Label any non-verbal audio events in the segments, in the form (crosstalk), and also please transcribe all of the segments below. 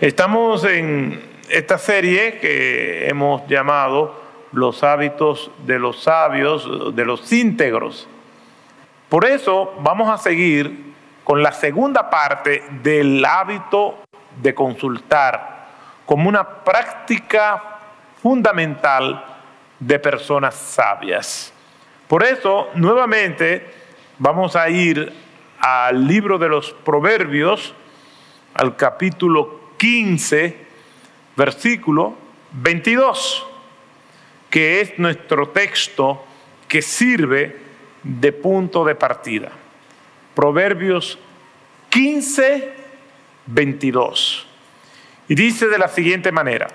Estamos en esta serie que hemos llamado Los hábitos de los sabios, de los íntegros. Por eso vamos a seguir con la segunda parte del hábito de consultar como una práctica fundamental de personas sabias. Por eso, nuevamente, vamos a ir al libro de los Proverbios, al capítulo 15, versículo 22, que es nuestro texto que sirve de punto de partida. Proverbios 15, 22. Y dice de la siguiente manera,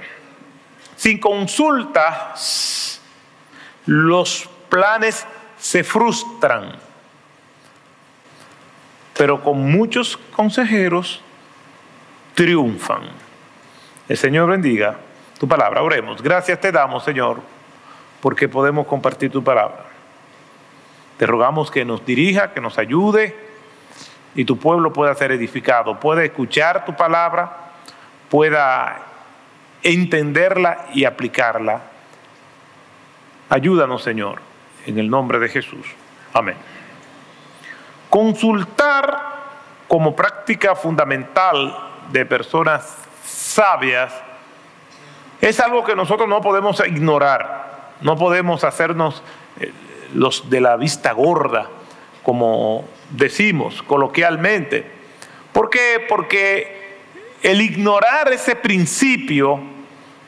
sin consultas, los planes se frustran, pero con muchos consejeros triunfan. El Señor bendiga tu palabra. Oremos. Gracias te damos, Señor, porque podemos compartir tu palabra. Te rogamos que nos dirija, que nos ayude y tu pueblo pueda ser edificado, pueda escuchar tu palabra, pueda entenderla y aplicarla. Ayúdanos, Señor, en el nombre de Jesús. Amén. Consultar como práctica fundamental de personas sabias es algo que nosotros no podemos ignorar, no podemos hacernos eh, los de la vista gorda, como decimos coloquialmente. ¿Por qué? Porque el ignorar ese principio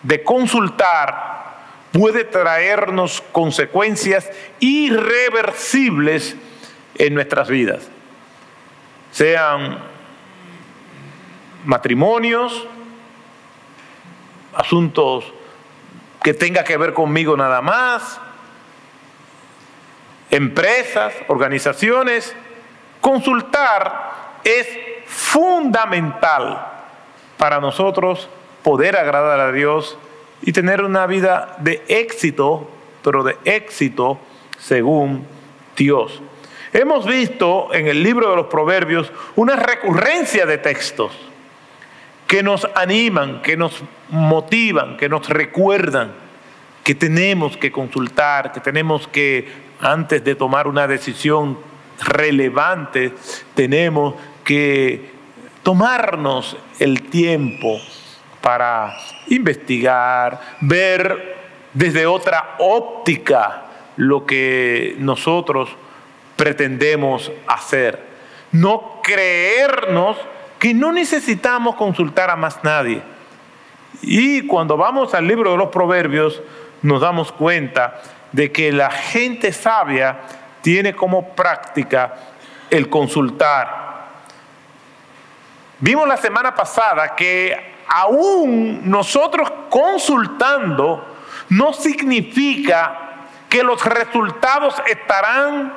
de consultar puede traernos consecuencias irreversibles en nuestras vidas, sean matrimonios, asuntos que tenga que ver conmigo nada más, empresas, organizaciones, consultar es fundamental para nosotros poder agradar a Dios y tener una vida de éxito, pero de éxito según Dios. Hemos visto en el libro de los Proverbios una recurrencia de textos que nos animan, que nos motivan, que nos recuerdan que tenemos que consultar, que tenemos que, antes de tomar una decisión relevante, tenemos que tomarnos el tiempo para investigar, ver desde otra óptica lo que nosotros pretendemos hacer. No creernos que no necesitamos consultar a más nadie. Y cuando vamos al libro de los proverbios, nos damos cuenta de que la gente sabia tiene como práctica el consultar. Vimos la semana pasada que aún nosotros consultando no significa que los resultados estarán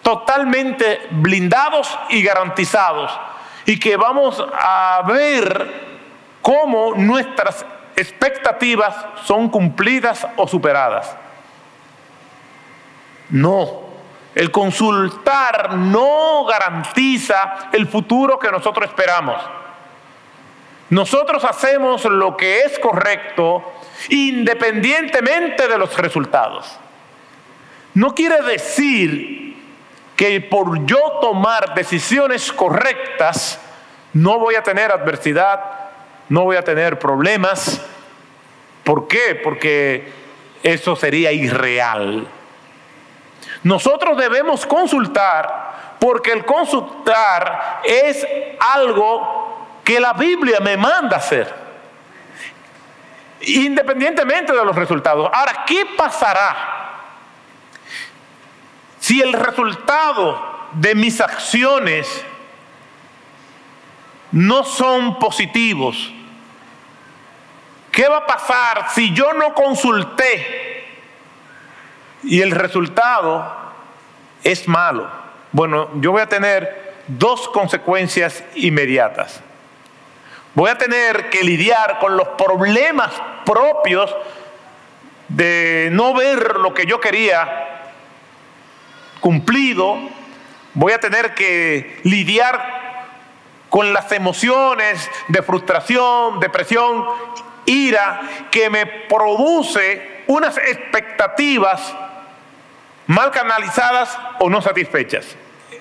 totalmente blindados y garantizados y que vamos a ver cómo nuestras expectativas son cumplidas o superadas. No, el consultar no garantiza el futuro que nosotros esperamos. Nosotros hacemos lo que es correcto independientemente de los resultados. No quiere decir que por yo tomar decisiones correctas no voy a tener adversidad, no voy a tener problemas. ¿Por qué? Porque eso sería irreal. Nosotros debemos consultar porque el consultar es algo que la Biblia me manda hacer, independientemente de los resultados. Ahora, ¿qué pasará si el resultado de mis acciones no son positivos, ¿qué va a pasar si yo no consulté y el resultado es malo? Bueno, yo voy a tener dos consecuencias inmediatas. Voy a tener que lidiar con los problemas propios de no ver lo que yo quería cumplido, voy a tener que lidiar con las emociones de frustración, depresión, ira, que me produce unas expectativas mal canalizadas o no satisfechas.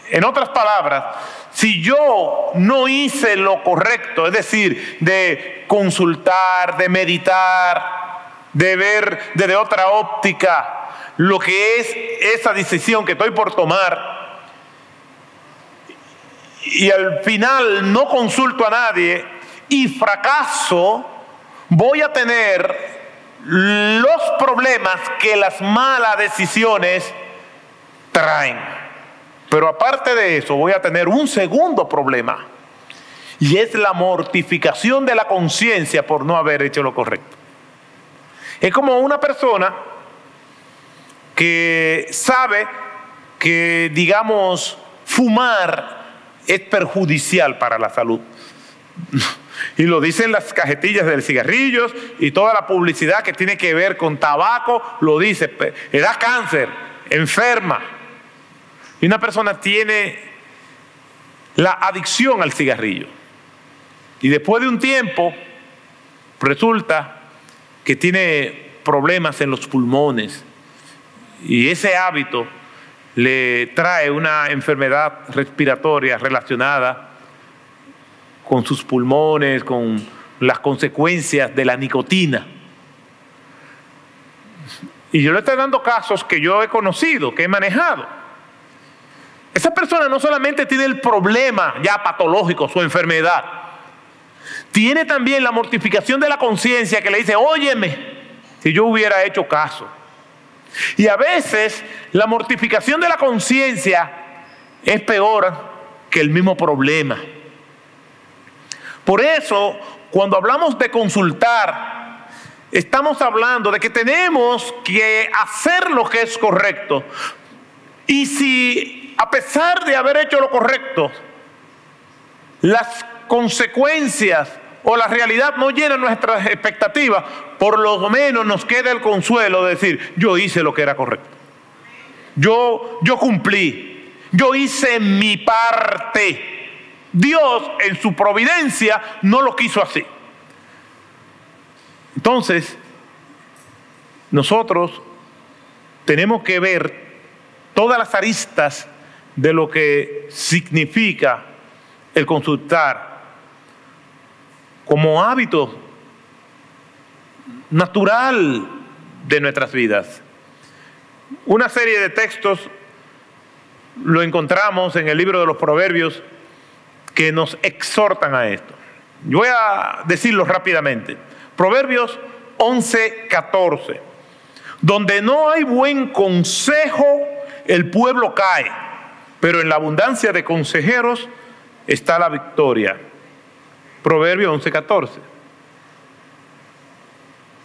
En otras palabras, si yo no hice lo correcto, es decir, de consultar, de meditar, de ver desde otra óptica lo que es esa decisión que estoy por tomar, y al final no consulto a nadie y fracaso, voy a tener los problemas que las malas decisiones traen. Pero aparte de eso, voy a tener un segundo problema. Y es la mortificación de la conciencia por no haber hecho lo correcto. Es como una persona que sabe que, digamos, fumar es perjudicial para la salud. (laughs) Y lo dicen las cajetillas de cigarrillos y toda la publicidad que tiene que ver con tabaco, lo dice, da cáncer, enferma. Y una persona tiene la adicción al cigarrillo. Y después de un tiempo resulta que tiene problemas en los pulmones. Y ese hábito le trae una enfermedad respiratoria relacionada con sus pulmones, con las consecuencias de la nicotina. Y yo le estoy dando casos que yo he conocido, que he manejado. Esa persona no solamente tiene el problema ya patológico, su enfermedad, tiene también la mortificación de la conciencia que le dice, óyeme, si yo hubiera hecho caso. Y a veces la mortificación de la conciencia es peor que el mismo problema. Por eso, cuando hablamos de consultar, estamos hablando de que tenemos que hacer lo que es correcto. Y si a pesar de haber hecho lo correcto, las consecuencias o la realidad no llenan nuestras expectativas, por lo menos nos queda el consuelo de decir, yo hice lo que era correcto. Yo, yo cumplí, yo hice mi parte. Dios en su providencia no lo quiso así. Entonces, nosotros tenemos que ver todas las aristas de lo que significa el consultar como hábito natural de nuestras vidas. Una serie de textos lo encontramos en el libro de los Proverbios que nos exhortan a esto. Yo voy a decirlo rápidamente. Proverbios 11, 14. Donde no hay buen consejo, el pueblo cae pero en la abundancia de consejeros está la victoria. Proverbio 11:14.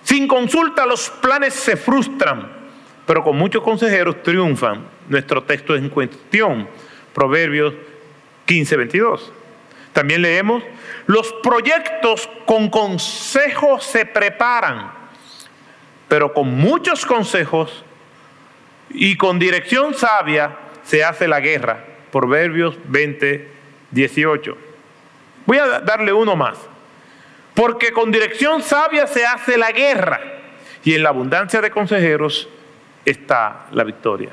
Sin consulta los planes se frustran, pero con muchos consejeros triunfan. Nuestro texto es en cuestión, Proverbios 15:22. También leemos, los proyectos con consejos se preparan, pero con muchos consejos y con dirección sabia se hace la guerra. Proverbios 20, 18. Voy a darle uno más. Porque con dirección sabia se hace la guerra y en la abundancia de consejeros está la victoria.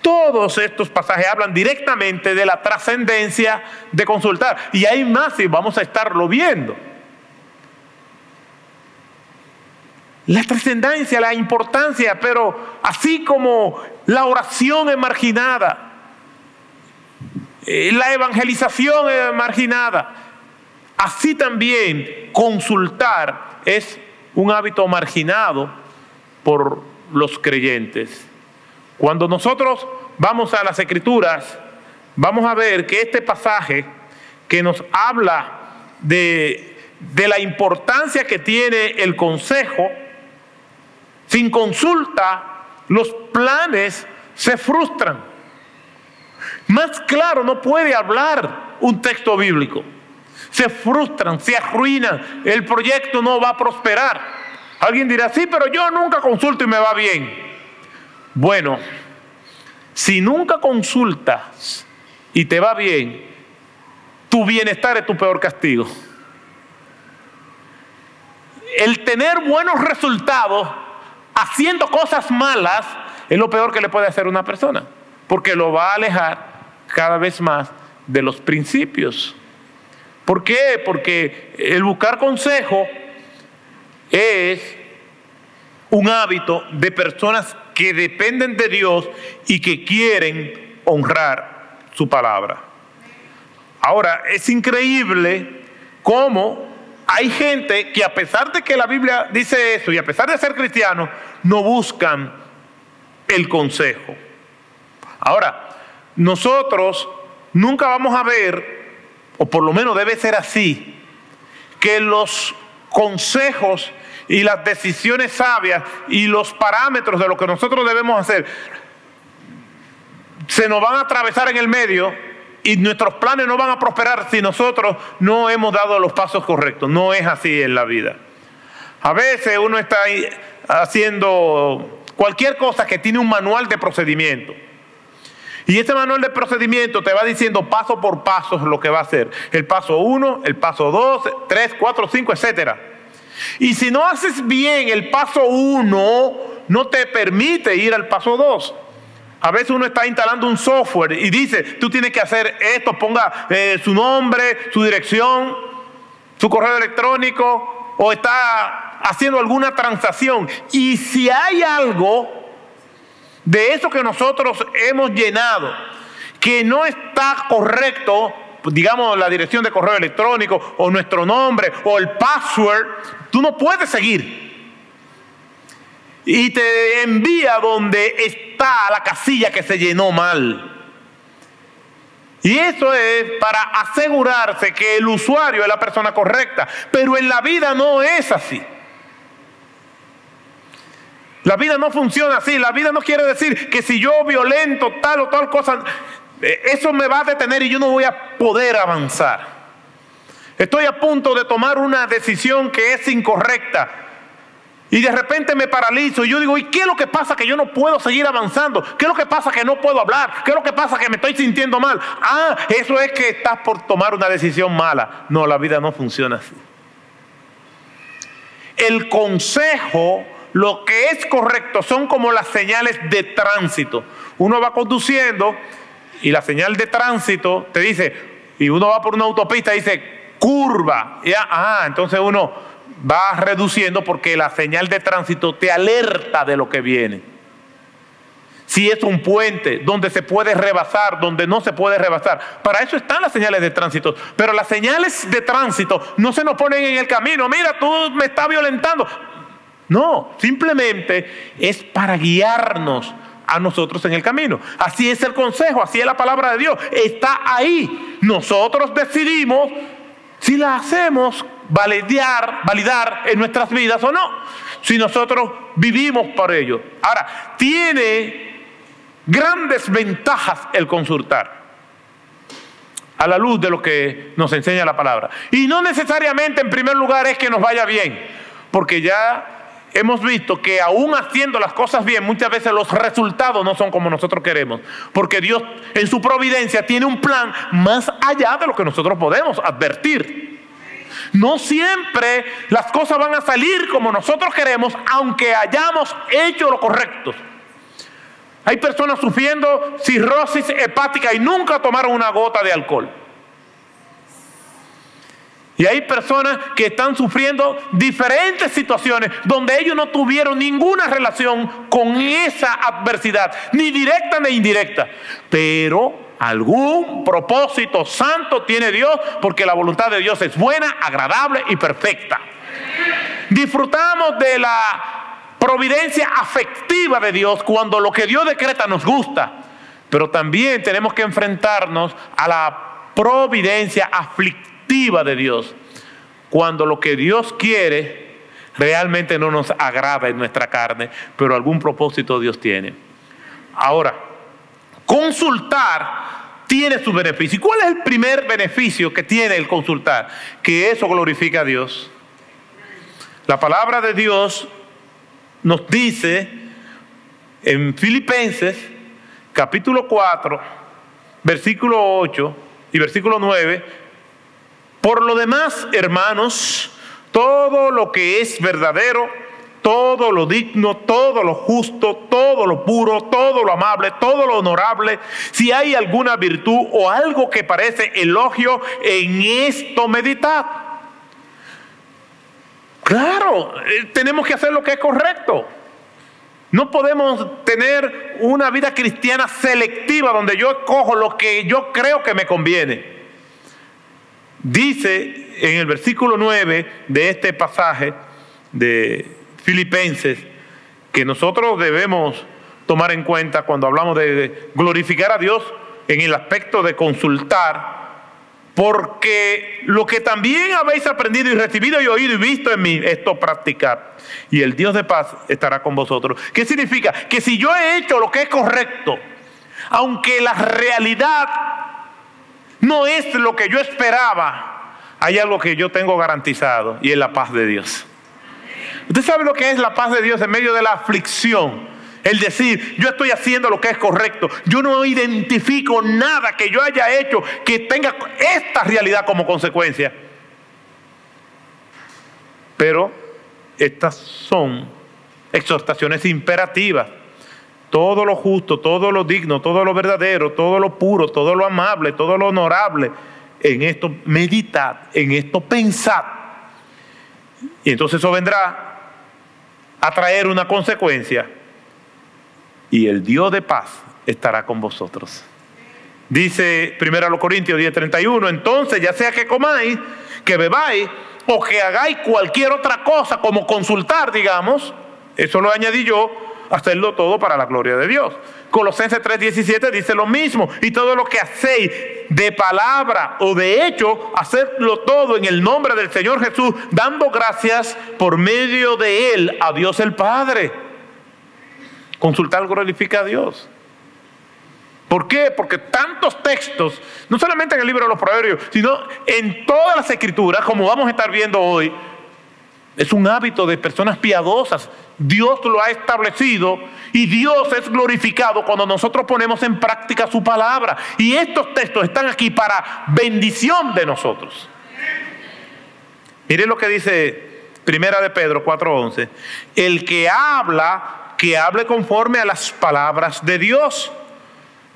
Todos estos pasajes hablan directamente de la trascendencia de consultar. Y hay más y vamos a estarlo viendo. La trascendencia, la importancia, pero así como la oración es marginada, eh, la evangelización es marginada, así también consultar es un hábito marginado por los creyentes. Cuando nosotros vamos a las escrituras, vamos a ver que este pasaje que nos habla de, de la importancia que tiene el consejo, sin consulta, los planes se frustran. Más claro no puede hablar un texto bíblico. Se frustran, se arruinan, el proyecto no va a prosperar. Alguien dirá, sí, pero yo nunca consulto y me va bien. Bueno, si nunca consultas y te va bien, tu bienestar es tu peor castigo. El tener buenos resultados haciendo cosas malas es lo peor que le puede hacer una persona, porque lo va a alejar cada vez más de los principios. ¿Por qué? Porque el buscar consejo es un hábito de personas que dependen de Dios y que quieren honrar su palabra. Ahora, es increíble cómo hay gente que a pesar de que la Biblia dice eso y a pesar de ser cristianos, no buscan el consejo. Ahora, nosotros nunca vamos a ver, o por lo menos debe ser así, que los consejos y las decisiones sabias y los parámetros de lo que nosotros debemos hacer se nos van a atravesar en el medio y nuestros planes no van a prosperar si nosotros no hemos dado los pasos correctos. No es así en la vida. A veces uno está haciendo cualquier cosa que tiene un manual de procedimiento. Y ese manual de procedimiento te va diciendo paso por paso lo que va a hacer. El paso 1, el paso 2, 3, 4, 5, etcétera. Y si no haces bien el paso 1, no te permite ir al paso 2. A veces uno está instalando un software y dice, tú tienes que hacer esto, ponga eh, su nombre, su dirección, su correo electrónico, o está haciendo alguna transacción. Y si hay algo de eso que nosotros hemos llenado que no está correcto, digamos la dirección de correo electrónico, o nuestro nombre, o el password, tú no puedes seguir y te envía donde está la casilla que se llenó mal. Y eso es para asegurarse que el usuario es la persona correcta. Pero en la vida no es así. La vida no funciona así. La vida no quiere decir que si yo violento tal o tal cosa, eh, eso me va a detener y yo no voy a poder avanzar. Estoy a punto de tomar una decisión que es incorrecta. Y de repente me paralizo y yo digo, ¿y qué es lo que pasa que yo no puedo seguir avanzando? ¿Qué es lo que pasa que no puedo hablar? ¿Qué es lo que pasa que me estoy sintiendo mal? Ah, eso es que estás por tomar una decisión mala. No, la vida no funciona así. El consejo, lo que es correcto, son como las señales de tránsito. Uno va conduciendo y la señal de tránsito te dice, y uno va por una autopista y dice, curva. Y, ah, entonces uno va reduciendo porque la señal de tránsito te alerta de lo que viene. Si es un puente donde se puede rebasar, donde no se puede rebasar. Para eso están las señales de tránsito. Pero las señales de tránsito no se nos ponen en el camino. Mira, tú me estás violentando. No, simplemente es para guiarnos a nosotros en el camino. Así es el consejo, así es la palabra de Dios. Está ahí. Nosotros decidimos si la hacemos validar, validar en nuestras vidas o no, si nosotros vivimos por ello. Ahora, tiene grandes ventajas el consultar a la luz de lo que nos enseña la palabra. Y no necesariamente en primer lugar es que nos vaya bien, porque ya hemos visto que aún haciendo las cosas bien, muchas veces los resultados no son como nosotros queremos, porque Dios en su providencia tiene un plan más allá de lo que nosotros podemos advertir. No siempre las cosas van a salir como nosotros queremos, aunque hayamos hecho lo correcto. Hay personas sufriendo cirrosis hepática y nunca tomaron una gota de alcohol. Y hay personas que están sufriendo diferentes situaciones donde ellos no tuvieron ninguna relación con esa adversidad, ni directa ni indirecta. Pero algún propósito santo tiene Dios porque la voluntad de Dios es buena, agradable y perfecta. Disfrutamos de la providencia afectiva de Dios cuando lo que Dios decreta nos gusta, pero también tenemos que enfrentarnos a la providencia aflictiva de Dios cuando lo que Dios quiere realmente no nos agrada en nuestra carne, pero algún propósito Dios tiene. Ahora, Consultar tiene su beneficio. ¿Y cuál es el primer beneficio que tiene el consultar? Que eso glorifica a Dios. La palabra de Dios nos dice en Filipenses capítulo 4, versículo 8 y versículo 9, Por lo demás, hermanos, todo lo que es verdadero, todo lo digno, todo lo justo, todo lo puro, todo lo amable, todo lo honorable, si hay alguna virtud o algo que parece elogio, en esto meditad. Claro, eh, tenemos que hacer lo que es correcto. No podemos tener una vida cristiana selectiva donde yo escojo lo que yo creo que me conviene. Dice en el versículo 9 de este pasaje de Filipenses que nosotros debemos tomar en cuenta cuando hablamos de glorificar a Dios en el aspecto de consultar, porque lo que también habéis aprendido y recibido y oído y visto en mí, esto practicar. Y el Dios de paz estará con vosotros. ¿Qué significa? Que si yo he hecho lo que es correcto, aunque la realidad no es lo que yo esperaba, hay algo que yo tengo garantizado y es la paz de Dios. Usted sabe lo que es la paz de Dios en medio de la aflicción. El decir, yo estoy haciendo lo que es correcto. Yo no identifico nada que yo haya hecho que tenga esta realidad como consecuencia. Pero estas son exhortaciones imperativas. Todo lo justo, todo lo digno, todo lo verdadero, todo lo puro, todo lo amable, todo lo honorable. En esto meditad, en esto pensad. Y entonces eso vendrá a traer una consecuencia. Y el Dios de paz estará con vosotros. Dice 1 Corintios 10:31, entonces ya sea que comáis, que bebáis o que hagáis cualquier otra cosa como consultar, digamos, eso lo añadí yo, hacerlo todo para la gloria de Dios. Colosenses 3:17 dice lo mismo, y todo lo que hacéis de palabra o de hecho, hacedlo todo en el nombre del Señor Jesús, dando gracias por medio de Él a Dios el Padre. Consultar glorifica a Dios. ¿Por qué? Porque tantos textos, no solamente en el libro de los Proverbios, sino en todas las escrituras, como vamos a estar viendo hoy, es un hábito de personas piadosas. Dios lo ha establecido y Dios es glorificado cuando nosotros ponemos en práctica su palabra. Y estos textos están aquí para bendición de nosotros. Miren lo que dice Primera de Pedro 4:11. El que habla, que hable conforme a las palabras de Dios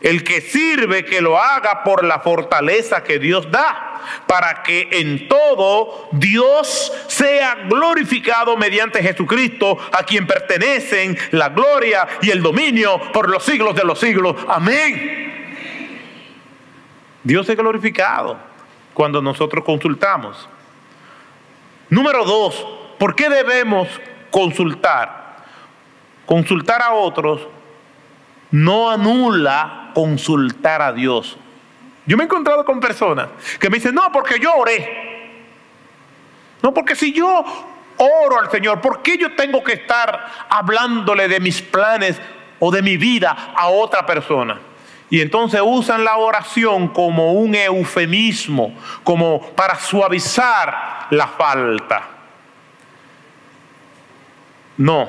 el que sirve, que lo haga por la fortaleza que Dios da, para que en todo Dios sea glorificado mediante Jesucristo, a quien pertenecen la gloria y el dominio por los siglos de los siglos. Amén. Dios es glorificado cuando nosotros consultamos. Número dos, ¿por qué debemos consultar? Consultar a otros no anula consultar a Dios. Yo me he encontrado con personas que me dicen, no, porque yo oré. No, porque si yo oro al Señor, ¿por qué yo tengo que estar hablándole de mis planes o de mi vida a otra persona? Y entonces usan la oración como un eufemismo, como para suavizar la falta. No,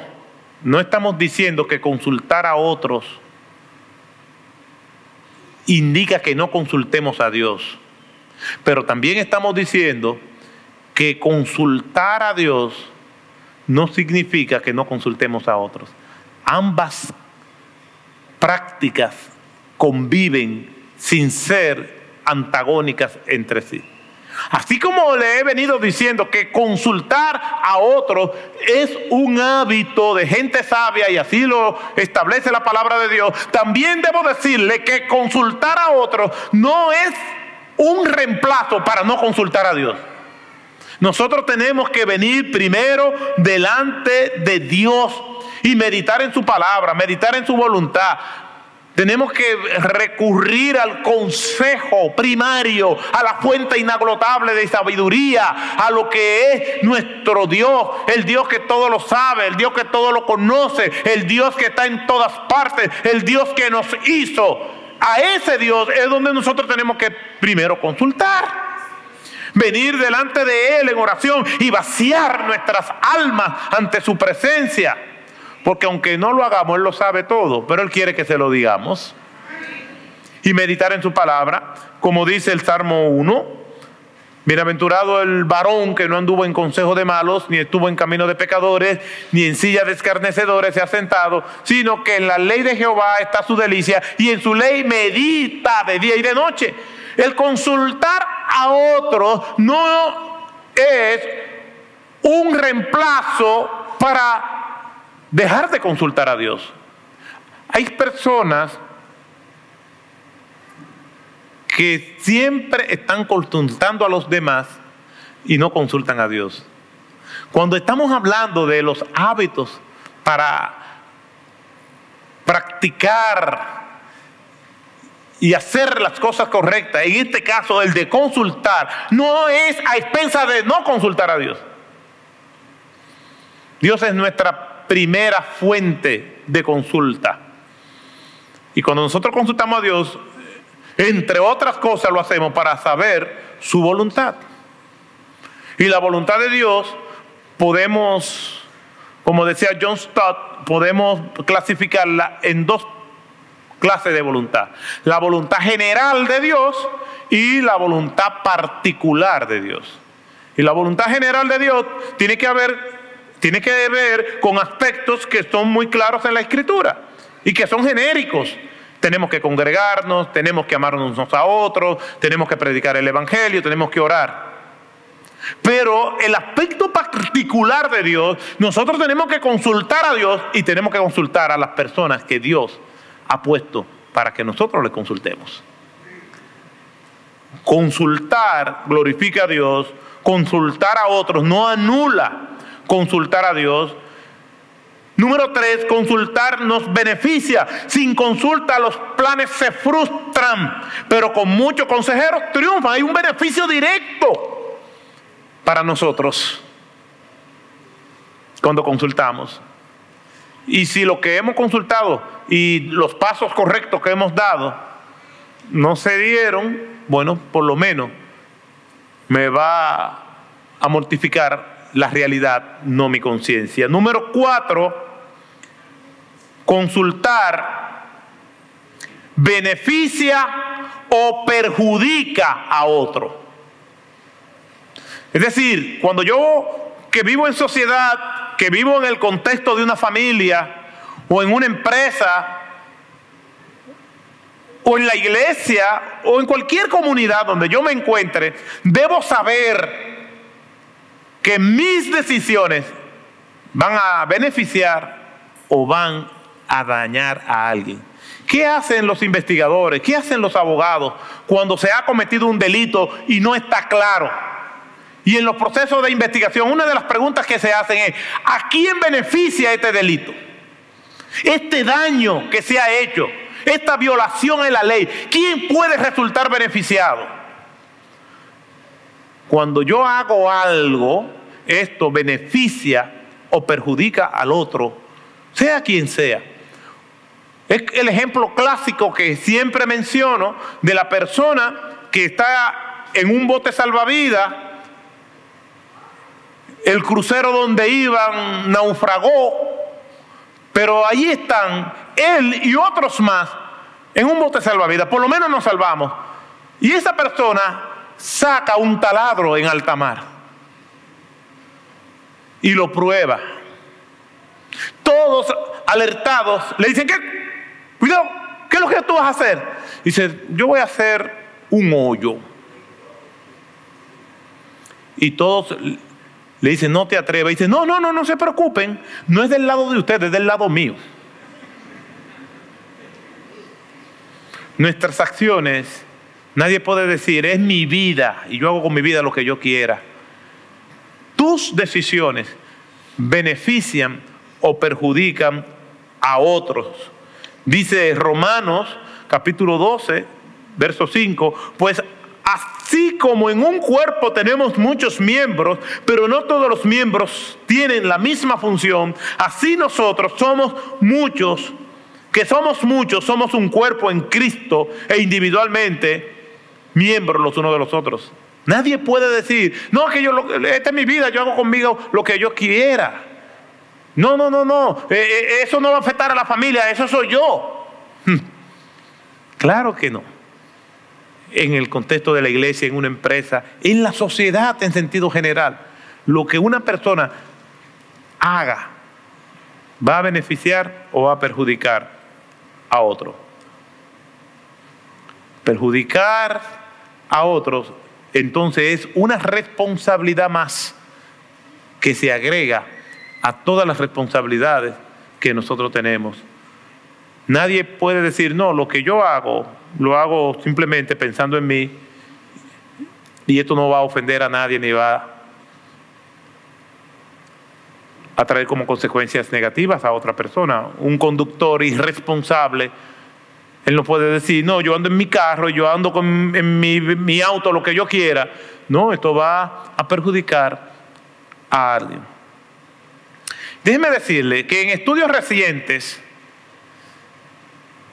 no estamos diciendo que consultar a otros indica que no consultemos a Dios. Pero también estamos diciendo que consultar a Dios no significa que no consultemos a otros. Ambas prácticas conviven sin ser antagónicas entre sí. Así como le he venido diciendo que consultar a otros es un hábito de gente sabia y así lo establece la palabra de Dios, también debo decirle que consultar a otros no es un reemplazo para no consultar a Dios. Nosotros tenemos que venir primero delante de Dios y meditar en su palabra, meditar en su voluntad, tenemos que recurrir al consejo primario, a la fuente inagotable de sabiduría, a lo que es nuestro Dios, el Dios que todo lo sabe, el Dios que todo lo conoce, el Dios que está en todas partes, el Dios que nos hizo. A ese Dios es donde nosotros tenemos que primero consultar. Venir delante de Él en oración y vaciar nuestras almas ante su presencia. Porque aunque no lo hagamos, Él lo sabe todo, pero Él quiere que se lo digamos. Y meditar en su palabra, como dice el Salmo 1, Bienaventurado el varón que no anduvo en consejo de malos, ni estuvo en camino de pecadores, ni en silla de escarnecedores se ha sentado, sino que en la ley de Jehová está su delicia y en su ley medita de día y de noche. El consultar a otros no es un reemplazo para dejar de consultar a Dios. Hay personas que siempre están consultando a los demás y no consultan a Dios. Cuando estamos hablando de los hábitos para practicar y hacer las cosas correctas, en este caso el de consultar, no es a expensa de no consultar a Dios. Dios es nuestra primera fuente de consulta. Y cuando nosotros consultamos a Dios, entre otras cosas lo hacemos para saber su voluntad. Y la voluntad de Dios podemos, como decía John Stott, podemos clasificarla en dos clases de voluntad. La voluntad general de Dios y la voluntad particular de Dios. Y la voluntad general de Dios tiene que haber tiene que ver con aspectos que son muy claros en la escritura y que son genéricos tenemos que congregarnos, tenemos que amarnos unos a otros, tenemos que predicar el Evangelio, tenemos que orar. Pero el aspecto particular de Dios, nosotros tenemos que consultar a Dios y tenemos que consultar a las personas que Dios ha puesto para que nosotros le consultemos. Consultar glorifica a Dios, consultar a otros no anula consultar a Dios, Número tres, consultar nos beneficia. Sin consulta los planes se frustran, pero con muchos consejeros triunfan. Hay un beneficio directo para nosotros cuando consultamos. Y si lo que hemos consultado y los pasos correctos que hemos dado no se dieron, bueno, por lo menos me va a mortificar la realidad, no mi conciencia. Número cuatro, consultar beneficia o perjudica a otro. Es decir, cuando yo que vivo en sociedad, que vivo en el contexto de una familia o en una empresa, o en la iglesia o en cualquier comunidad donde yo me encuentre, debo saber que mis decisiones van a beneficiar o van a dañar a alguien. ¿Qué hacen los investigadores? ¿Qué hacen los abogados cuando se ha cometido un delito y no está claro? Y en los procesos de investigación, una de las preguntas que se hacen es, ¿a quién beneficia este delito? Este daño que se ha hecho, esta violación en la ley, ¿quién puede resultar beneficiado? Cuando yo hago algo, esto beneficia o perjudica al otro, sea quien sea. Es el ejemplo clásico que siempre menciono de la persona que está en un bote salvavidas, el crucero donde iban naufragó, pero ahí están él y otros más en un bote salvavidas, por lo menos nos salvamos. Y esa persona saca un taladro en alta mar y lo prueba. Todos alertados le dicen, ¿qué? Cuidado, ¿qué es lo que tú vas a hacer? Dice, yo voy a hacer un hoyo. Y todos le dicen, no te atrevas. Y dice, no, no, no, no se preocupen. No es del lado de ustedes, es del lado mío. Nuestras acciones Nadie puede decir, es mi vida y yo hago con mi vida lo que yo quiera. Tus decisiones benefician o perjudican a otros. Dice Romanos capítulo 12, verso 5, pues así como en un cuerpo tenemos muchos miembros, pero no todos los miembros tienen la misma función, así nosotros somos muchos, que somos muchos, somos un cuerpo en Cristo e individualmente miembros los unos de los otros. Nadie puede decir, no, que yo, esta es mi vida, yo hago conmigo lo que yo quiera. No, no, no, no, eh, eh, eso no va a afectar a la familia, eso soy yo. Hmm. Claro que no. en el contexto de la iglesia, en una empresa, en la sociedad en sentido general. Lo que una persona haga va a beneficiar o va a perjudicar a otro. Perjudicar a otros, entonces es una responsabilidad más que se agrega a todas las responsabilidades que nosotros tenemos. Nadie puede decir, no, lo que yo hago, lo hago simplemente pensando en mí y esto no va a ofender a nadie ni va a traer como consecuencias negativas a otra persona. Un conductor irresponsable, él no puede decir, no, yo ando en mi carro, yo ando en mi, auto, lo que yo quiera. No, esto va a perjudicar a alguien. Déjeme decirle que en estudios recientes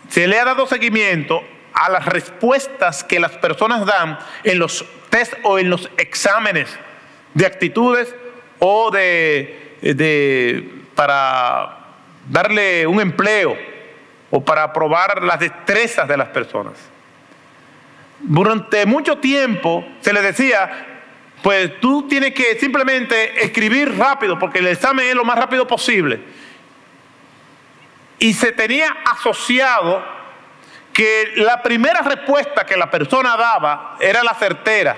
se le ha dado seguimiento a las respuestas que las personas dan en los test o en los exámenes de actitudes o de, para darle un empleo o para probar las destrezas de las personas. Durante mucho tiempo se le decía, pues tú tienes que simplemente escribir rápido porque el examen es lo más rápido posible. Y se tenía asociado que la primera respuesta que la persona daba era la certera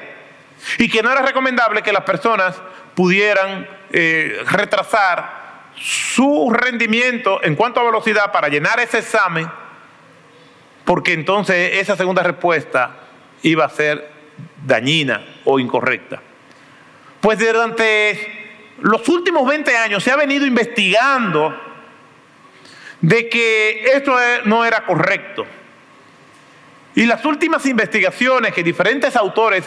y que no era recomendable que las personas pudieran eh, retrasar su rendimiento en cuanto a velocidad para llenar ese examen, porque entonces esa segunda respuesta iba a ser dañina o incorrecta. Pues durante los últimos 20 años se ha venido investigando de que esto no era correcto. Y las últimas investigaciones que diferentes autores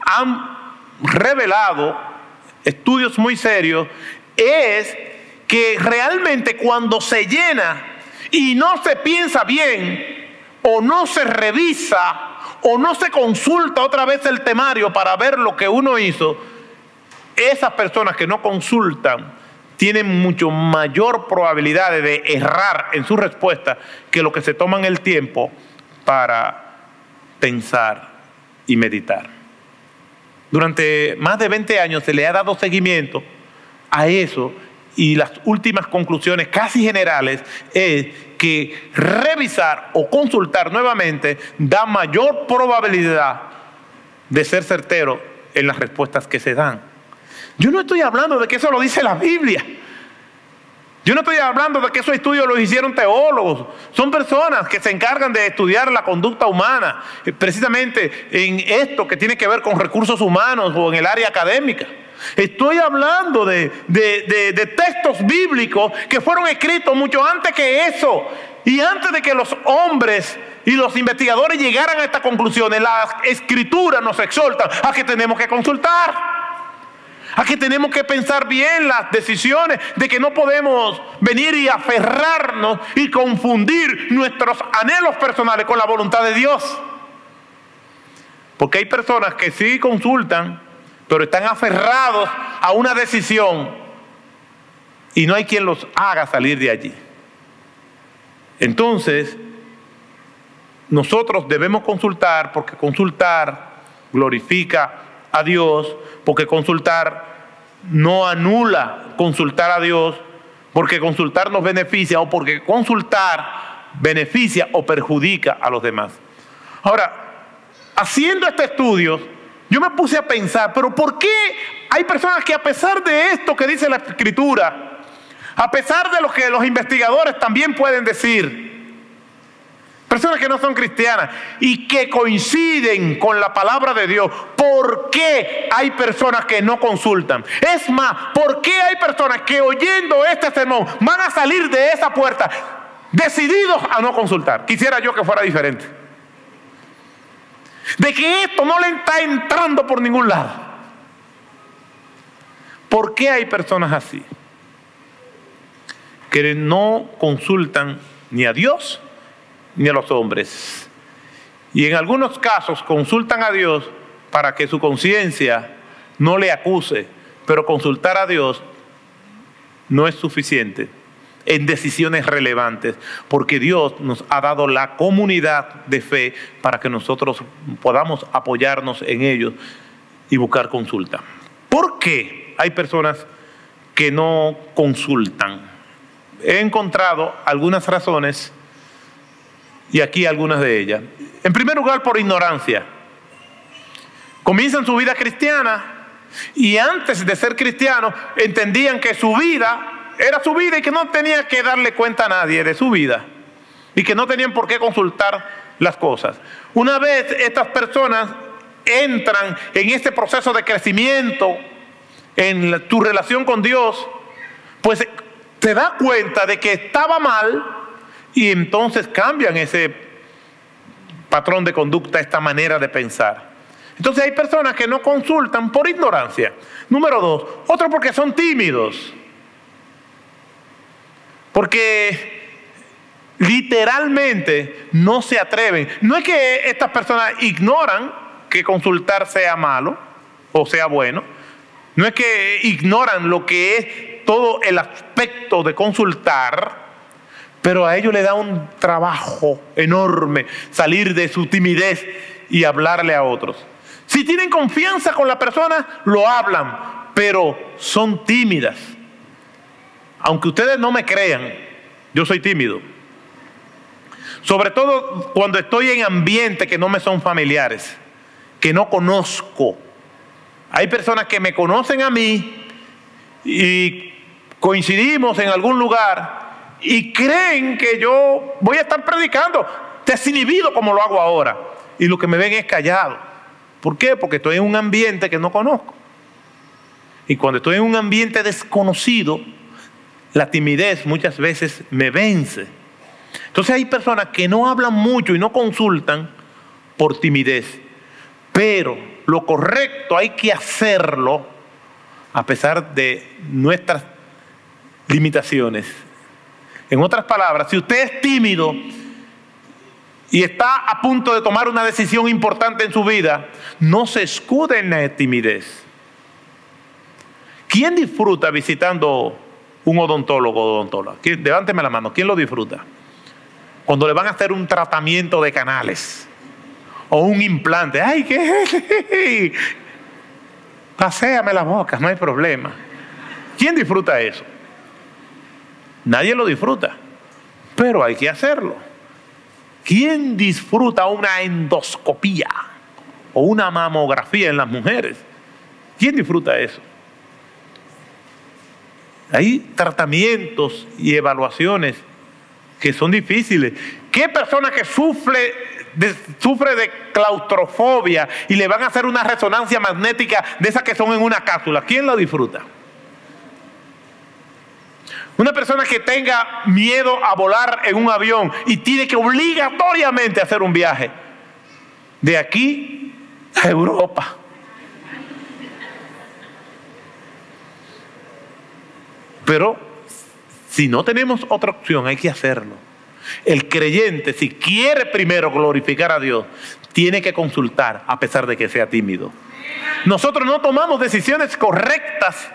han revelado estudios muy serios, es que realmente cuando se llena y no se piensa bien, o no se revisa, o no se consulta otra vez el temario para ver lo que uno hizo, esas personas que no consultan tienen mucho mayor probabilidad de errar en su respuesta que lo que se toman el tiempo para pensar y meditar. Durante más de 20 años se le ha dado seguimiento a eso y las últimas conclusiones casi generales es que revisar o consultar nuevamente da mayor probabilidad de ser certero en las respuestas que se dan. Yo no estoy hablando de que eso lo dice la Biblia. Yo no estoy hablando de que esos estudios los hicieron teólogos. Son personas que se encargan de estudiar la conducta humana, eh, precisamente en esto que tiene que ver con recursos humanos o en el área académica. Estoy hablando de, de, textos bíblicos que fueron escritos mucho antes que eso. Y antes de que los hombres y los investigadores llegaran a estas conclusiones, las escrituras nos exhortan a que tenemos que consultar a que tenemos que pensar bien las decisiones, de que no podemos venir y aferrarnos y confundir nuestros anhelos personales con la voluntad de Dios. Porque hay personas que sí consultan, pero están aferrados a una decisión y no hay quien los haga salir de allí. Entonces, nosotros debemos consultar porque consultar glorifica a Dios, porque consultar no anula consultar a Dios, porque consultar nos beneficia o porque consultar beneficia o perjudica a los demás. Ahora, haciendo este estudio, yo me puse a pensar, pero ¿por qué hay personas que a pesar de esto que dice la escritura, a pesar de lo que los investigadores también pueden decir, Personas que no son cristianas y que coinciden con la palabra de Dios. ¿Por qué hay personas que no consultan? Es más, ¿por qué hay personas que oyendo este sermón van a salir de esa puerta decididos a no consultar? Quisiera yo que fuera diferente. De que esto no le está entrando por ningún lado. ¿Por qué hay personas así? Que no consultan ni a Dios ni a los hombres. Y en algunos casos consultan a Dios para que su conciencia no le acuse, pero consultar a Dios no es suficiente. En decisiones relevantes, porque Dios nos ha dado la comunidad de fe para que nosotros podamos apoyarnos en ellos y buscar consulta. ¿Por qué hay personas que no consultan? He encontrado algunas razones y aquí algunas de ellas. En primer lugar, por ignorancia. Comienzan su vida cristiana y antes de ser cristianos entendían que su vida era su vida y que no tenía que darle cuenta a nadie de su vida y que no tenían por qué consultar las cosas. Una vez estas personas entran en este proceso de crecimiento, en tu relación con Dios, pues te da cuenta de que estaba mal y entonces cambian ese patrón de conducta, esta manera de pensar. Entonces hay personas que no consultan por ignorancia. Número dos, otro porque son tímidos. Porque literalmente no se atreven. No es que estas personas ignoran que consultar sea malo o sea bueno. No es que ignoran lo que es todo el aspecto de consultar, pero a ellos le da un trabajo enorme salir de su timidez y hablarle a otros. Si tienen confianza con la persona, lo hablan, pero son tímidas. Aunque ustedes no me crean, yo soy tímido. Sobre todo cuando estoy en ambientes que no me son familiares, que no conozco. Hay personas que me conocen a mí y coincidimos en algún lugar y creen que yo voy a estar predicando desinhibido como lo hago ahora. Y lo que me ven es callado. ¿Por qué? Porque estoy en un ambiente que no conozco. Y cuando estoy en un ambiente desconocido, la timidez muchas veces me vence. Entonces hay personas que no hablan mucho y no consultan por timidez. Pero lo correcto hay que hacerlo a pesar de nuestras limitaciones. En otras palabras, si usted es tímido y está a punto de tomar una decisión importante en su vida, no se escude en la timidez. ¿Quién disfruta visitando un odontólogo o odontóloga? Levánteme la mano, ¿quién lo disfruta? Cuando le van a hacer un tratamiento de canales o un implante. ¡Ay, qué! (laughs) Paséame la boca, no hay problema. ¿Quién disfruta eso? Nadie lo disfruta, pero hay que hacerlo. ¿Quién disfruta una endoscopía o una mamografía en las mujeres? ¿Quién disfruta eso? Hay tratamientos y evaluaciones que son difíciles. ¿Qué persona que sufre de, sufre de claustrofobia y le van a hacer una resonancia magnética de esas que son en una cápsula? ¿Quién lo disfruta? Una persona que tenga miedo a volar en un avión y tiene que obligatoriamente hacer un viaje de aquí a Europa. Pero si no tenemos otra opción, hay que hacerlo. El creyente, si quiere primero glorificar a Dios, tiene que consultar a pesar de que sea tímido. Nosotros no tomamos decisiones correctas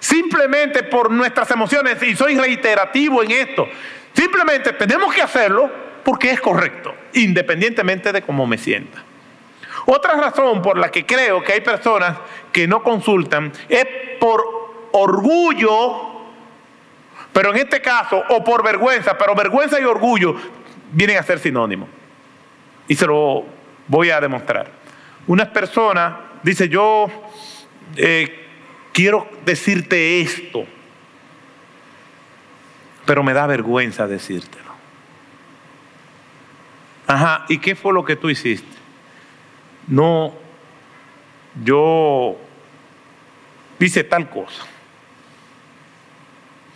simplemente por nuestras emociones, y soy reiterativo en esto, simplemente tenemos que hacerlo porque es correcto, independientemente de cómo me sienta. Otra razón por la que creo que hay personas que no consultan es por orgullo, pero en este caso, o por vergüenza, pero vergüenza y orgullo vienen a ser sinónimos. Y se lo voy a demostrar. Una persona dice, yo eh, quiero decirte esto, pero me da vergüenza decírtelo. Ajá, ¿y qué fue lo que tú hiciste? No, yo hice tal cosa.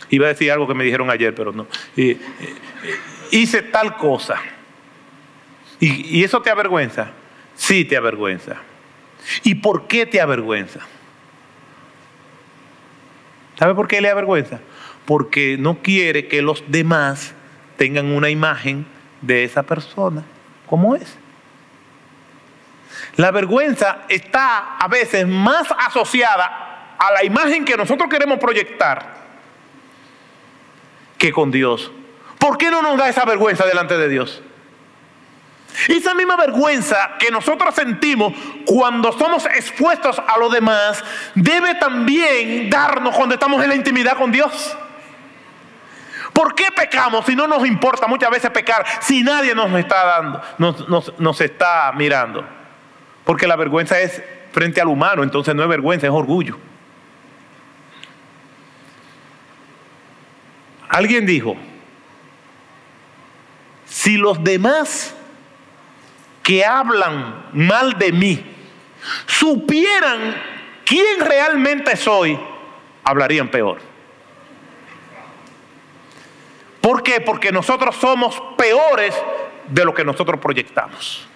Iba a decir algo que me dijeron ayer, pero no. hice tal cosa. ¿Y, ¿Y eso te avergüenza? Sí, te avergüenza. ¿Y por qué te avergüenza? ¿Sabe por qué le da vergüenza? Porque no quiere que los demás tengan una imagen de esa persona como es. La vergüenza está a veces más asociada a la imagen que nosotros queremos proyectar que con Dios. ¿Por qué no nos da esa vergüenza delante de Dios? Esa misma vergüenza que nosotros sentimos cuando somos expuestos a los demás debe también darnos cuando estamos en la intimidad con Dios. ¿Por qué pecamos si no nos importa muchas veces pecar si nadie nos está dando, nos, nos está mirando? Porque la vergüenza es frente al humano, entonces no es vergüenza, es orgullo. Alguien dijo, si los demás que hablan mal de mí supieran quién realmente soy, hablarían peor. ¿Por qué? Porque nosotros somos peores de lo que nosotros proyectamos.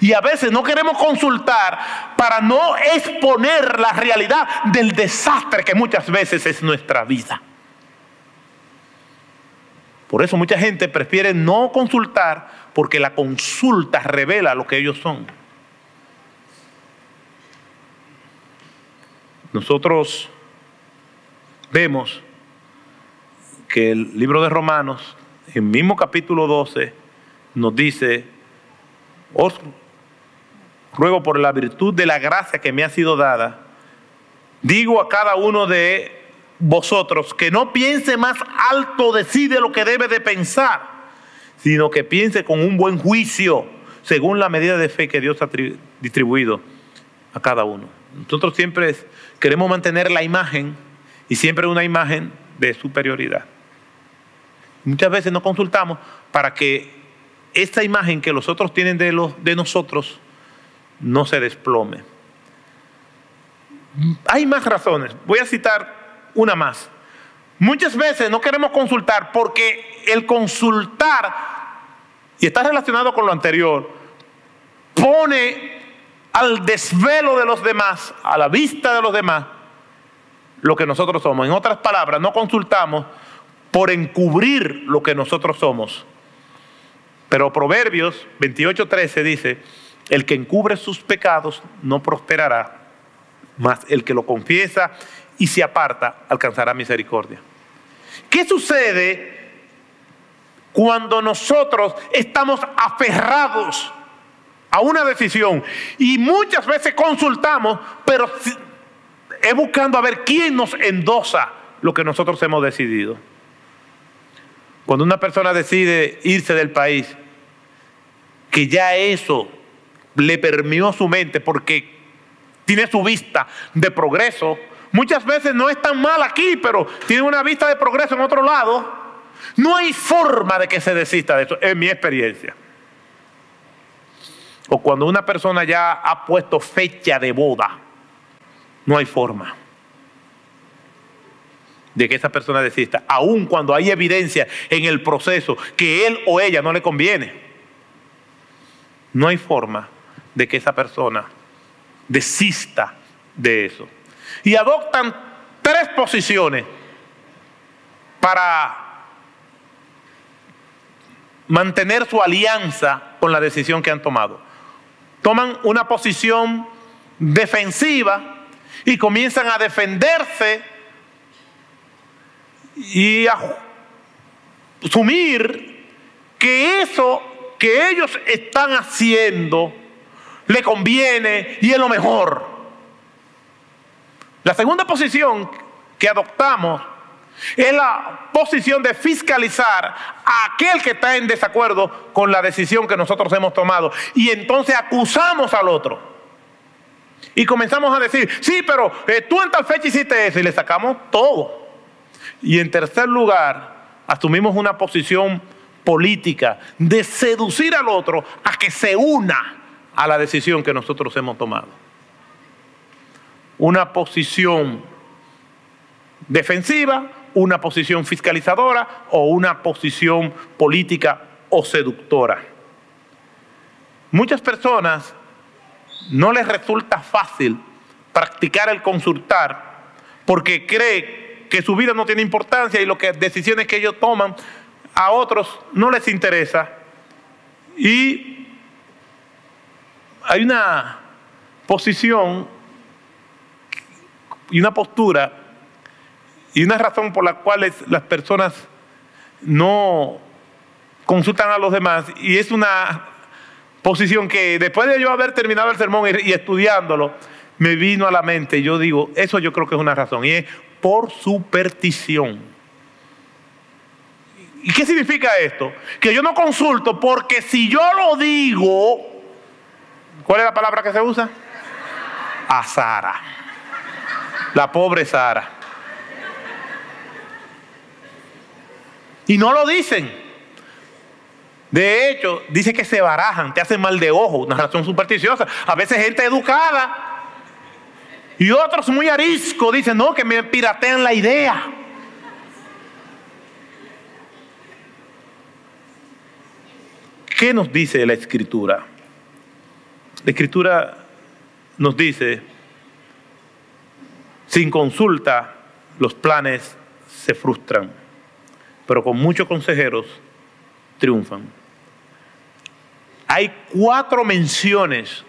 Y a veces no queremos consultar para no exponer la realidad del desastre que muchas veces es nuestra vida. Por eso mucha gente prefiere no consultar porque la consulta revela lo que ellos son. Nosotros vemos que el libro de Romanos, en el mismo capítulo 12, nos dice, os ruego por la virtud de la gracia que me ha sido dada, digo a cada uno de vosotros que no piense más alto de sí de lo que debe de pensar sino que piense con un buen juicio según la medida de fe que Dios ha distribuido a cada uno. Nosotros siempre queremos mantener la imagen y siempre una imagen de superioridad. Muchas veces nos consultamos para que esta imagen que los otros tienen de, los, de nosotros no se desplome. Hay más razones. Voy a citar una más. Muchas veces no queremos consultar porque el consultar y está relacionado con lo anterior, pone al desvelo de los demás, a la vista de los demás, lo que nosotros somos. En otras palabras, no consultamos por encubrir lo que nosotros somos. Pero Proverbios 28:13 dice, el que encubre sus pecados no prosperará, mas el que lo confiesa y se aparta alcanzará misericordia. ¿Qué sucede cuando nosotros estamos aferrados a una decisión y muchas veces consultamos, pero es buscando a ver quién nos endosa lo que nosotros hemos decidido. Cuando una persona decide irse del país, que ya eso le permeó su mente porque tiene su vista de progreso, muchas veces no es tan mal aquí, pero tiene una vista de progreso en otro lado, no hay forma de que se desista de eso, en mi experiencia. O cuando una persona ya ha puesto fecha de boda, no hay forma de que esa persona desista, aun cuando hay evidencia en el proceso que él o ella no le conviene. No hay forma de que esa persona desista de eso. Y adoptan tres posiciones para mantener su alianza con la decisión que han tomado. Toman una posición defensiva y comienzan a defenderse y a asumir que eso que ellos están haciendo le conviene y es lo mejor. La segunda posición que adoptamos es la posición de fiscalizar a aquel que está en desacuerdo con la decisión que nosotros hemos tomado. Y entonces acusamos al otro. Y comenzamos a decir, sí, pero eh, tú en tal fecha hiciste eso y le sacamos todo. Y en tercer lugar, asumimos una posición política de seducir al otro a que se una a la decisión que nosotros hemos tomado. Una posición defensiva una posición fiscalizadora o una posición política o seductora. Muchas personas no les resulta fácil practicar el consultar porque cree que su vida no tiene importancia y lo que decisiones que ellos toman a otros no les interesa. Y hay una posición y una postura y una razón por la cual las personas no consultan a los demás y es una posición que después de yo haber terminado el sermón y, estudiándolo, me vino a la mente. Yo digo, eso yo creo que es una razón y es por superstición. ¿Y qué significa esto? Que yo no consulto porque si yo lo digo, ¿cuál es la palabra que se usa? A Sara. La pobre Sara. Y no lo dicen. De hecho, dice que se barajan, te hacen mal de ojo, una razón supersticiosa. A veces gente educada y otros muy arisco dicen, no, que me piratean la idea. ¿Qué nos dice la escritura? La escritura nos dice, sin consulta los planes se frustran, pero con muchos consejeros triunfan hay cuatro menciones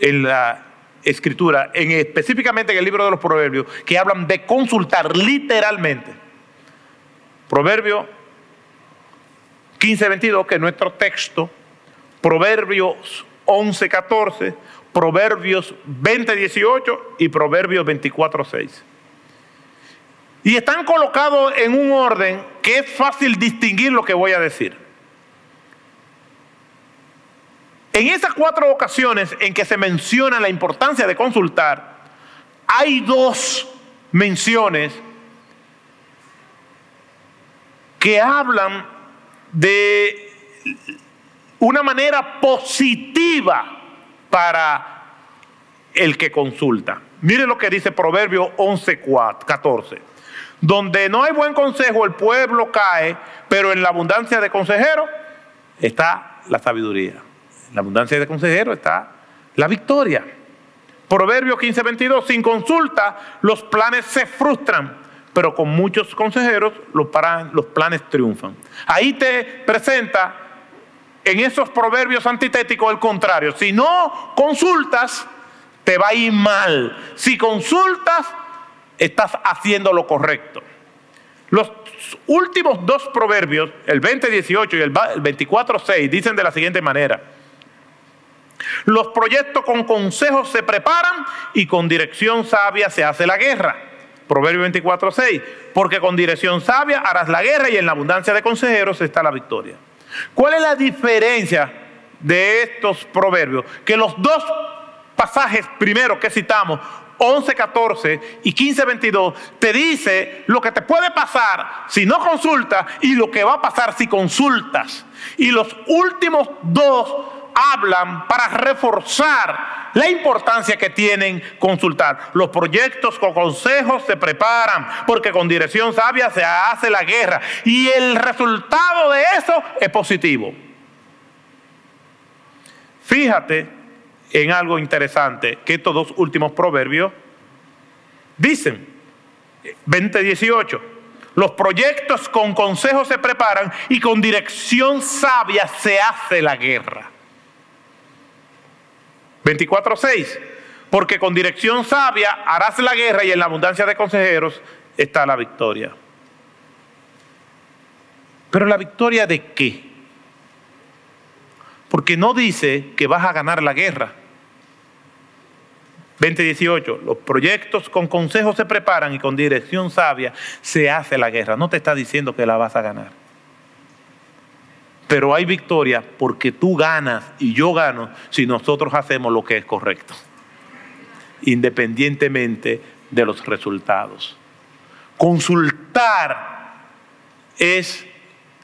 en la escritura, en, específicamente en el libro de los proverbios, que hablan de consultar literalmente. Proverbio 15:22, que es nuestro texto, Proverbios 11:14, Proverbios 20:18 y Proverbios 24:6. Y están colocados en un orden que es fácil distinguir lo que voy a decir. En esas cuatro ocasiones en que se menciona la importancia de consultar, hay dos menciones que hablan de una manera positiva para el que consulta. Mire lo que dice Proverbio 11, 14. Donde no hay buen consejo, el pueblo cae, pero en la abundancia de consejeros está la sabiduría. En la abundancia de consejeros está la victoria. Proverbio 15, 22, sin consulta los planes se frustran, pero con muchos consejeros los, los planes triunfan. Ahí te presenta en esos proverbios antitéticos el contrario. Si no consultas, te va a ir mal. Si consultas, estás haciendo lo correcto. Los últimos dos proverbios, el 20.18 y el 24.6, dicen de la siguiente manera. Los proyectos con consejos se preparan y con dirección sabia se hace la guerra. Proverbio 24, 6. Porque con dirección sabia harás la guerra y en la abundancia de consejeros está la victoria. ¿Cuál es la diferencia de estos proverbios? Que los dos pasajes primeros que citamos, 11, 14 y 15, 22, te dice lo que te puede pasar si no consultas y lo que va a pasar si consultas. Y los últimos dos hablan para reforzar la importancia que tienen consultar. Los proyectos con consejos se preparan porque con dirección sabia se hace la guerra y el resultado de eso es positivo. Fíjate en algo interesante que estos dos últimos proverbios dicen. 2018. Los proyectos con consejos se preparan y con dirección sabia se hace la guerra. 24.6. Porque con dirección sabia harás la guerra y en la abundancia de consejeros está la victoria. Pero la victoria de qué? Porque no dice que vas a ganar la guerra. 2018, los proyectos con consejos se preparan y con dirección sabia se hace la guerra. No te está diciendo que la vas a ganar. Pero hay victoria porque tú ganas y yo gano si nosotros hacemos lo que es correcto, independientemente de los resultados. Consultar es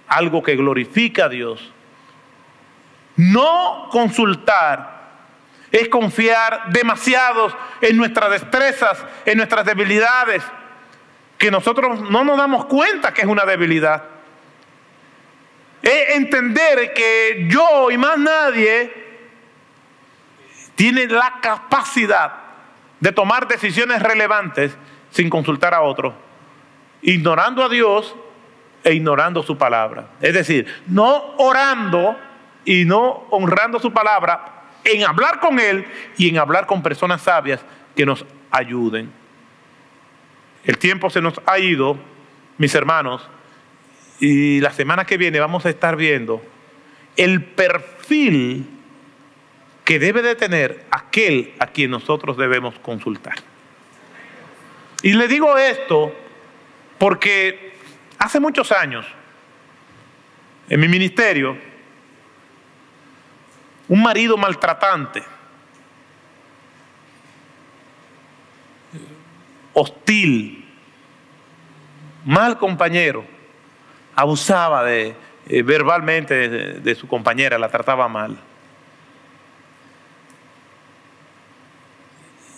algo que glorifica a Dios. No consultar es confiar demasiado en nuestras destrezas, en nuestras debilidades, que nosotros no nos damos cuenta que es una debilidad es entender que yo y más nadie tiene la capacidad de tomar decisiones relevantes sin consultar a otros, ignorando a Dios e ignorando su palabra. Es decir, no orando y no honrando su palabra en hablar con Él y en hablar con personas sabias que nos ayuden. El tiempo se nos ha ido mis hermanos, y la semana que viene vamos a estar viendo el perfil que debe de tener aquel a quien nosotros debemos consultar. Y le digo esto porque hace muchos años, en mi ministerio, un marido maltratante, hostil, mal compañero, abusaba eh, verbalmente de su compañera, la trataba mal.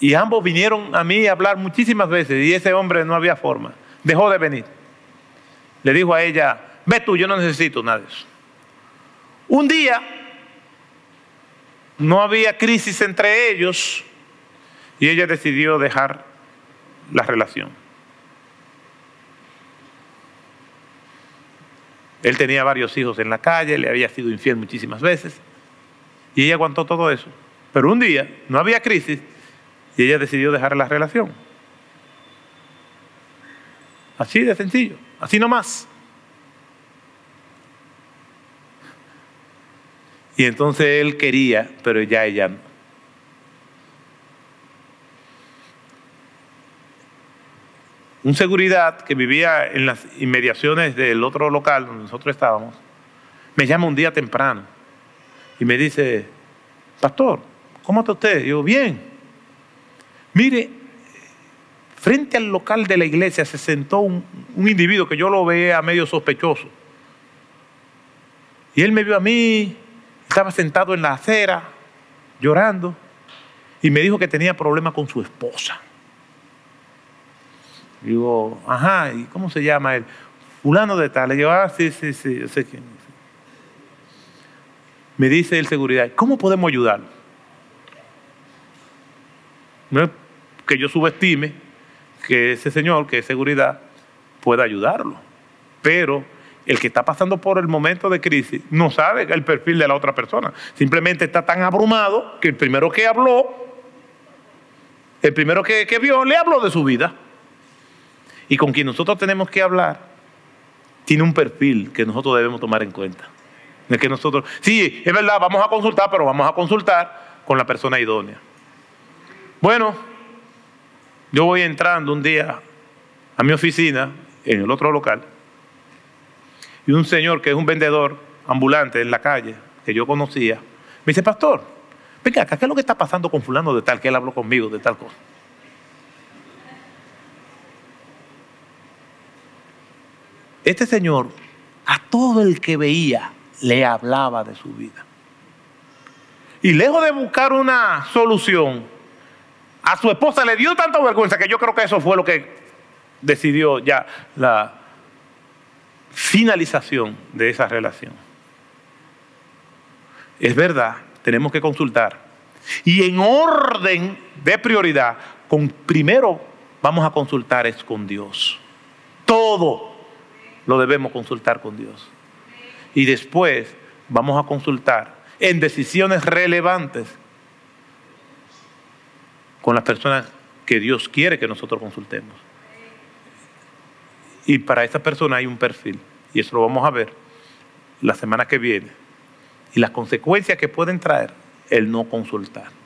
Y ambos vinieron a mí a hablar muchísimas veces y ese hombre no había forma. Dejó de venir. Le dijo a ella, ve tú, yo no necesito nada. Un día no había crisis entre ellos y ella decidió dejar la relación. Él tenía varios hijos en la calle, le había sido infiel muchísimas veces y ella aguantó todo eso. Pero un día no había crisis y ella decidió dejar la relación. Así de sencillo, así nomás. Y entonces él quería, pero ya ella no. Un seguridad que vivía en las inmediaciones del otro local donde nosotros estábamos, me llama un día temprano y me dice, pastor, ¿cómo está usted? Y yo, bien. Mire, frente al local de la iglesia se sentó un, individuo que yo lo veía medio sospechoso. Y él me vio a mí, estaba sentado en la acera, llorando, y me dijo que tenía problemas con su esposa. Digo, ajá, ¿y cómo se llama él? Fulano de tal. Le digo, ah, sí, sí, sí, yo sé quién. Me dice el seguridad, ¿cómo podemos ayudarlo? No que yo subestime que ese señor, que es seguridad, pueda ayudarlo. Pero el que está pasando por el momento de crisis no sabe el perfil de la otra persona. Simplemente está tan abrumado que el primero que habló, el primero que, que vio, le habló de su vida. Y con quien nosotros tenemos que hablar, tiene un perfil que nosotros debemos tomar en cuenta. De que nosotros, sí, es verdad, vamos a consultar, pero vamos a consultar con la persona idónea. Bueno, yo voy entrando un día a mi oficina, en el otro local, y un señor que es un vendedor ambulante en la calle, que yo conocía, me dice, pastor, venga ¿qué es lo que está pasando con fulano de tal? Que él habló conmigo de tal cosa. Este señor, a todo el que veía, le hablaba de su vida. Y lejos de buscar una solución, a su esposa le dio tanta vergüenza que yo creo que eso fue lo que decidió ya la finalización de esa relación. Es verdad, tenemos que consultar. Y en orden de prioridad, con, primero vamos a consultar es con Dios. Todo lo debemos consultar con Dios. Y después vamos a consultar en decisiones relevantes con las personas que Dios quiere que nosotros consultemos. Y para esa persona hay un perfil, y eso lo vamos a ver la semana que viene, y las consecuencias que pueden traer el no consultar.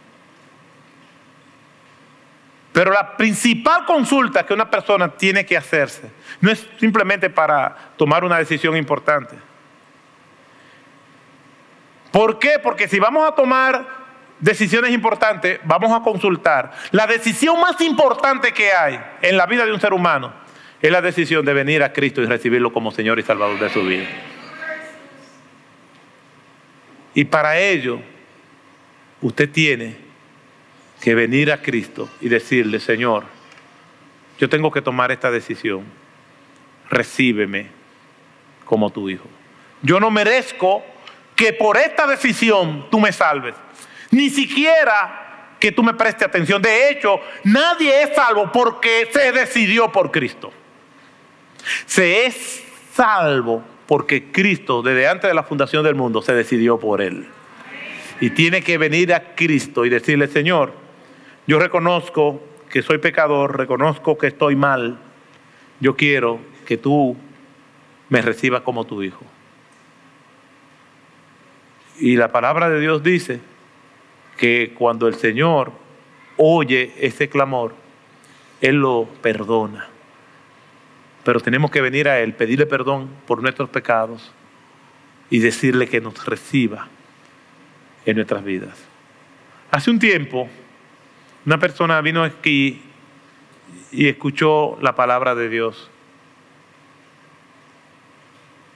Pero la principal consulta que una persona tiene que hacerse no es simplemente para tomar una decisión importante. ¿Por qué? Porque si vamos a tomar decisiones importantes, vamos a consultar. La decisión más importante que hay en la vida de un ser humano es la decisión de venir a Cristo y recibirlo como Señor y Salvador de su vida. Y para ello, usted tiene que venir a Cristo y decirle, Señor, yo tengo que tomar esta decisión. Recíbeme como tu hijo. Yo no merezco que por esta decisión tú me salves ni siquiera que tú me prestes atención. De hecho, nadie es salvo porque se decidió por Cristo. Se es salvo porque Cristo, desde antes de la fundación del mundo, se decidió por Él. Y tiene que venir a Cristo y decirle, Señor, yo reconozco que soy pecador, reconozco que estoy mal, yo quiero que tú me recibas como tu hijo. Y la palabra de Dios dice que cuando el Señor oye ese clamor, Él lo perdona. Pero tenemos que venir a Él, pedirle perdón por nuestros pecados y decirle que nos reciba en nuestras vidas. Hace un tiempo, una persona vino aquí y escuchó la palabra de Dios.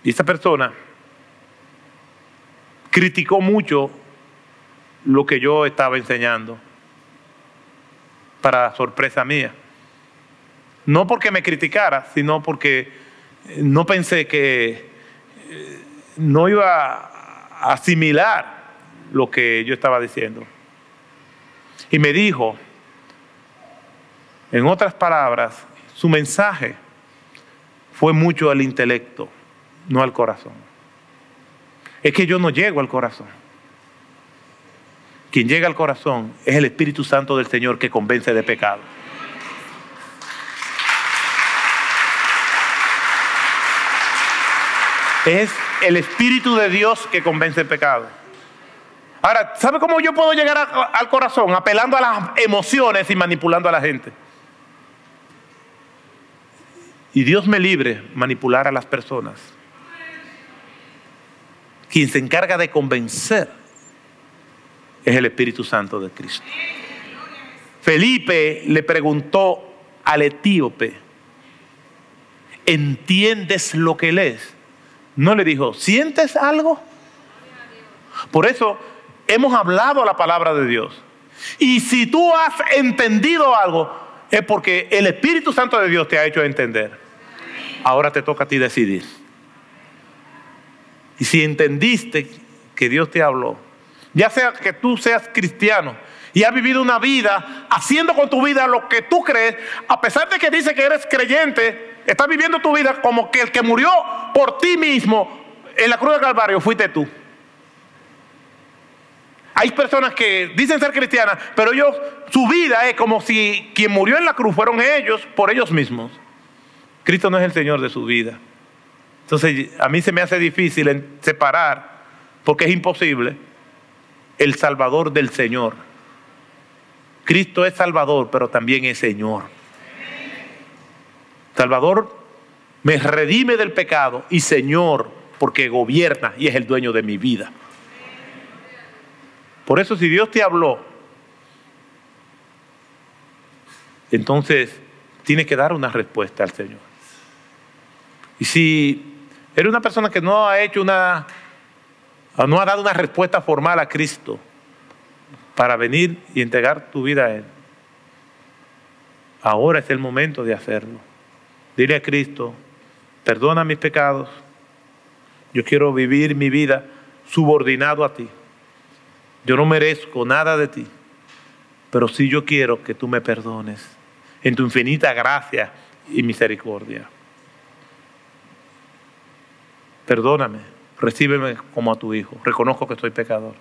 Y esta persona criticó mucho lo que yo estaba enseñando, para sorpresa mía. No porque me criticara, sino porque no pensé que eh, no iba a asimilar lo que yo estaba diciendo. Y me dijo, en otras palabras, su mensaje fue mucho al intelecto, no al corazón. Es que yo no llego al corazón. Quien llega al corazón es el Espíritu Santo del Señor que convence de pecado. Es el Espíritu de Dios que convence el pecado. Ahora, ¿sabe cómo yo puedo llegar al corazón? Apelando a las emociones y manipulando a la gente. Y Dios me libre manipular a las personas. Quien se encarga de convencer es el Espíritu Santo de Cristo. Felipe le preguntó al etíope, ¿entiendes lo que lees? No le dijo, ¿sientes algo? Por eso hemos hablado la palabra de Dios. Y si tú has entendido algo, es porque el Espíritu Santo de Dios te ha hecho entender. Ahora te toca a ti decidir. Y si entendiste que Dios te habló, ya sea que tú seas cristiano y has vivido una vida haciendo con tu vida lo que tú crees, a pesar de que dice que eres creyente, estás viviendo tu vida como que el que murió por ti mismo en la cruz del Calvario fuiste tú. Hay personas que dicen ser cristianas, pero ellos, su vida es como si quien murió en la cruz fueron ellos por ellos mismos. Cristo no es el Señor de su vida. Entonces a mí se me hace difícil separar, porque es imposible, el Salvador del Señor. Cristo es Salvador, pero también es Señor. Salvador me redime del pecado y Señor porque gobierna y es el dueño de mi vida. Por eso si Dios te habló, entonces tiene que dar una respuesta al Señor. Y si eres una persona que no ha hecho una, no ha dado una respuesta formal a Cristo para venir y entregar tu vida a Él, ahora es el momento de hacerlo. Dile a Cristo, perdona mis pecados, yo quiero vivir mi vida subordinado a ti. Yo no merezco nada de ti, pero sí yo quiero que tú me perdones en tu infinita gracia y misericordia. Perdóname, recíbeme como a tu hijo, reconozco que soy pecador.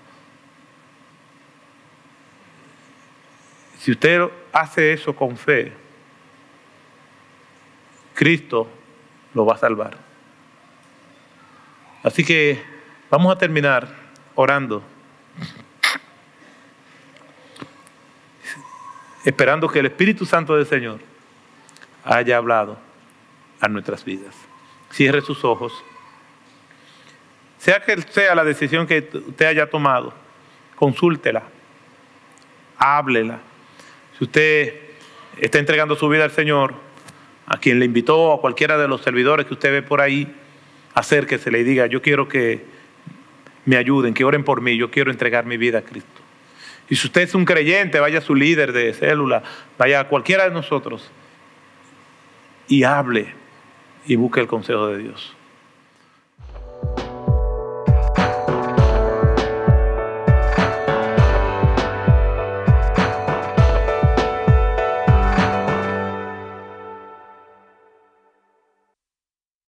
Si usted hace eso con fe, Cristo lo va a salvar. Así que vamos a terminar orando. Esperando que el Espíritu Santo del Señor haya hablado a nuestras vidas. Cierre sus ojos. Sea que sea la decisión que usted haya tomado, consúltela, háblela. Si usted está entregando su vida al Señor, a quien le invitó, a cualquiera de los servidores que usted ve por ahí, acérquese y diga, yo quiero que me ayuden, que oren por mí, yo quiero entregar mi vida a Cristo. Y si usted es un creyente, vaya a su líder de célula, vaya a cualquiera de nosotros y hable y busque el consejo de Dios.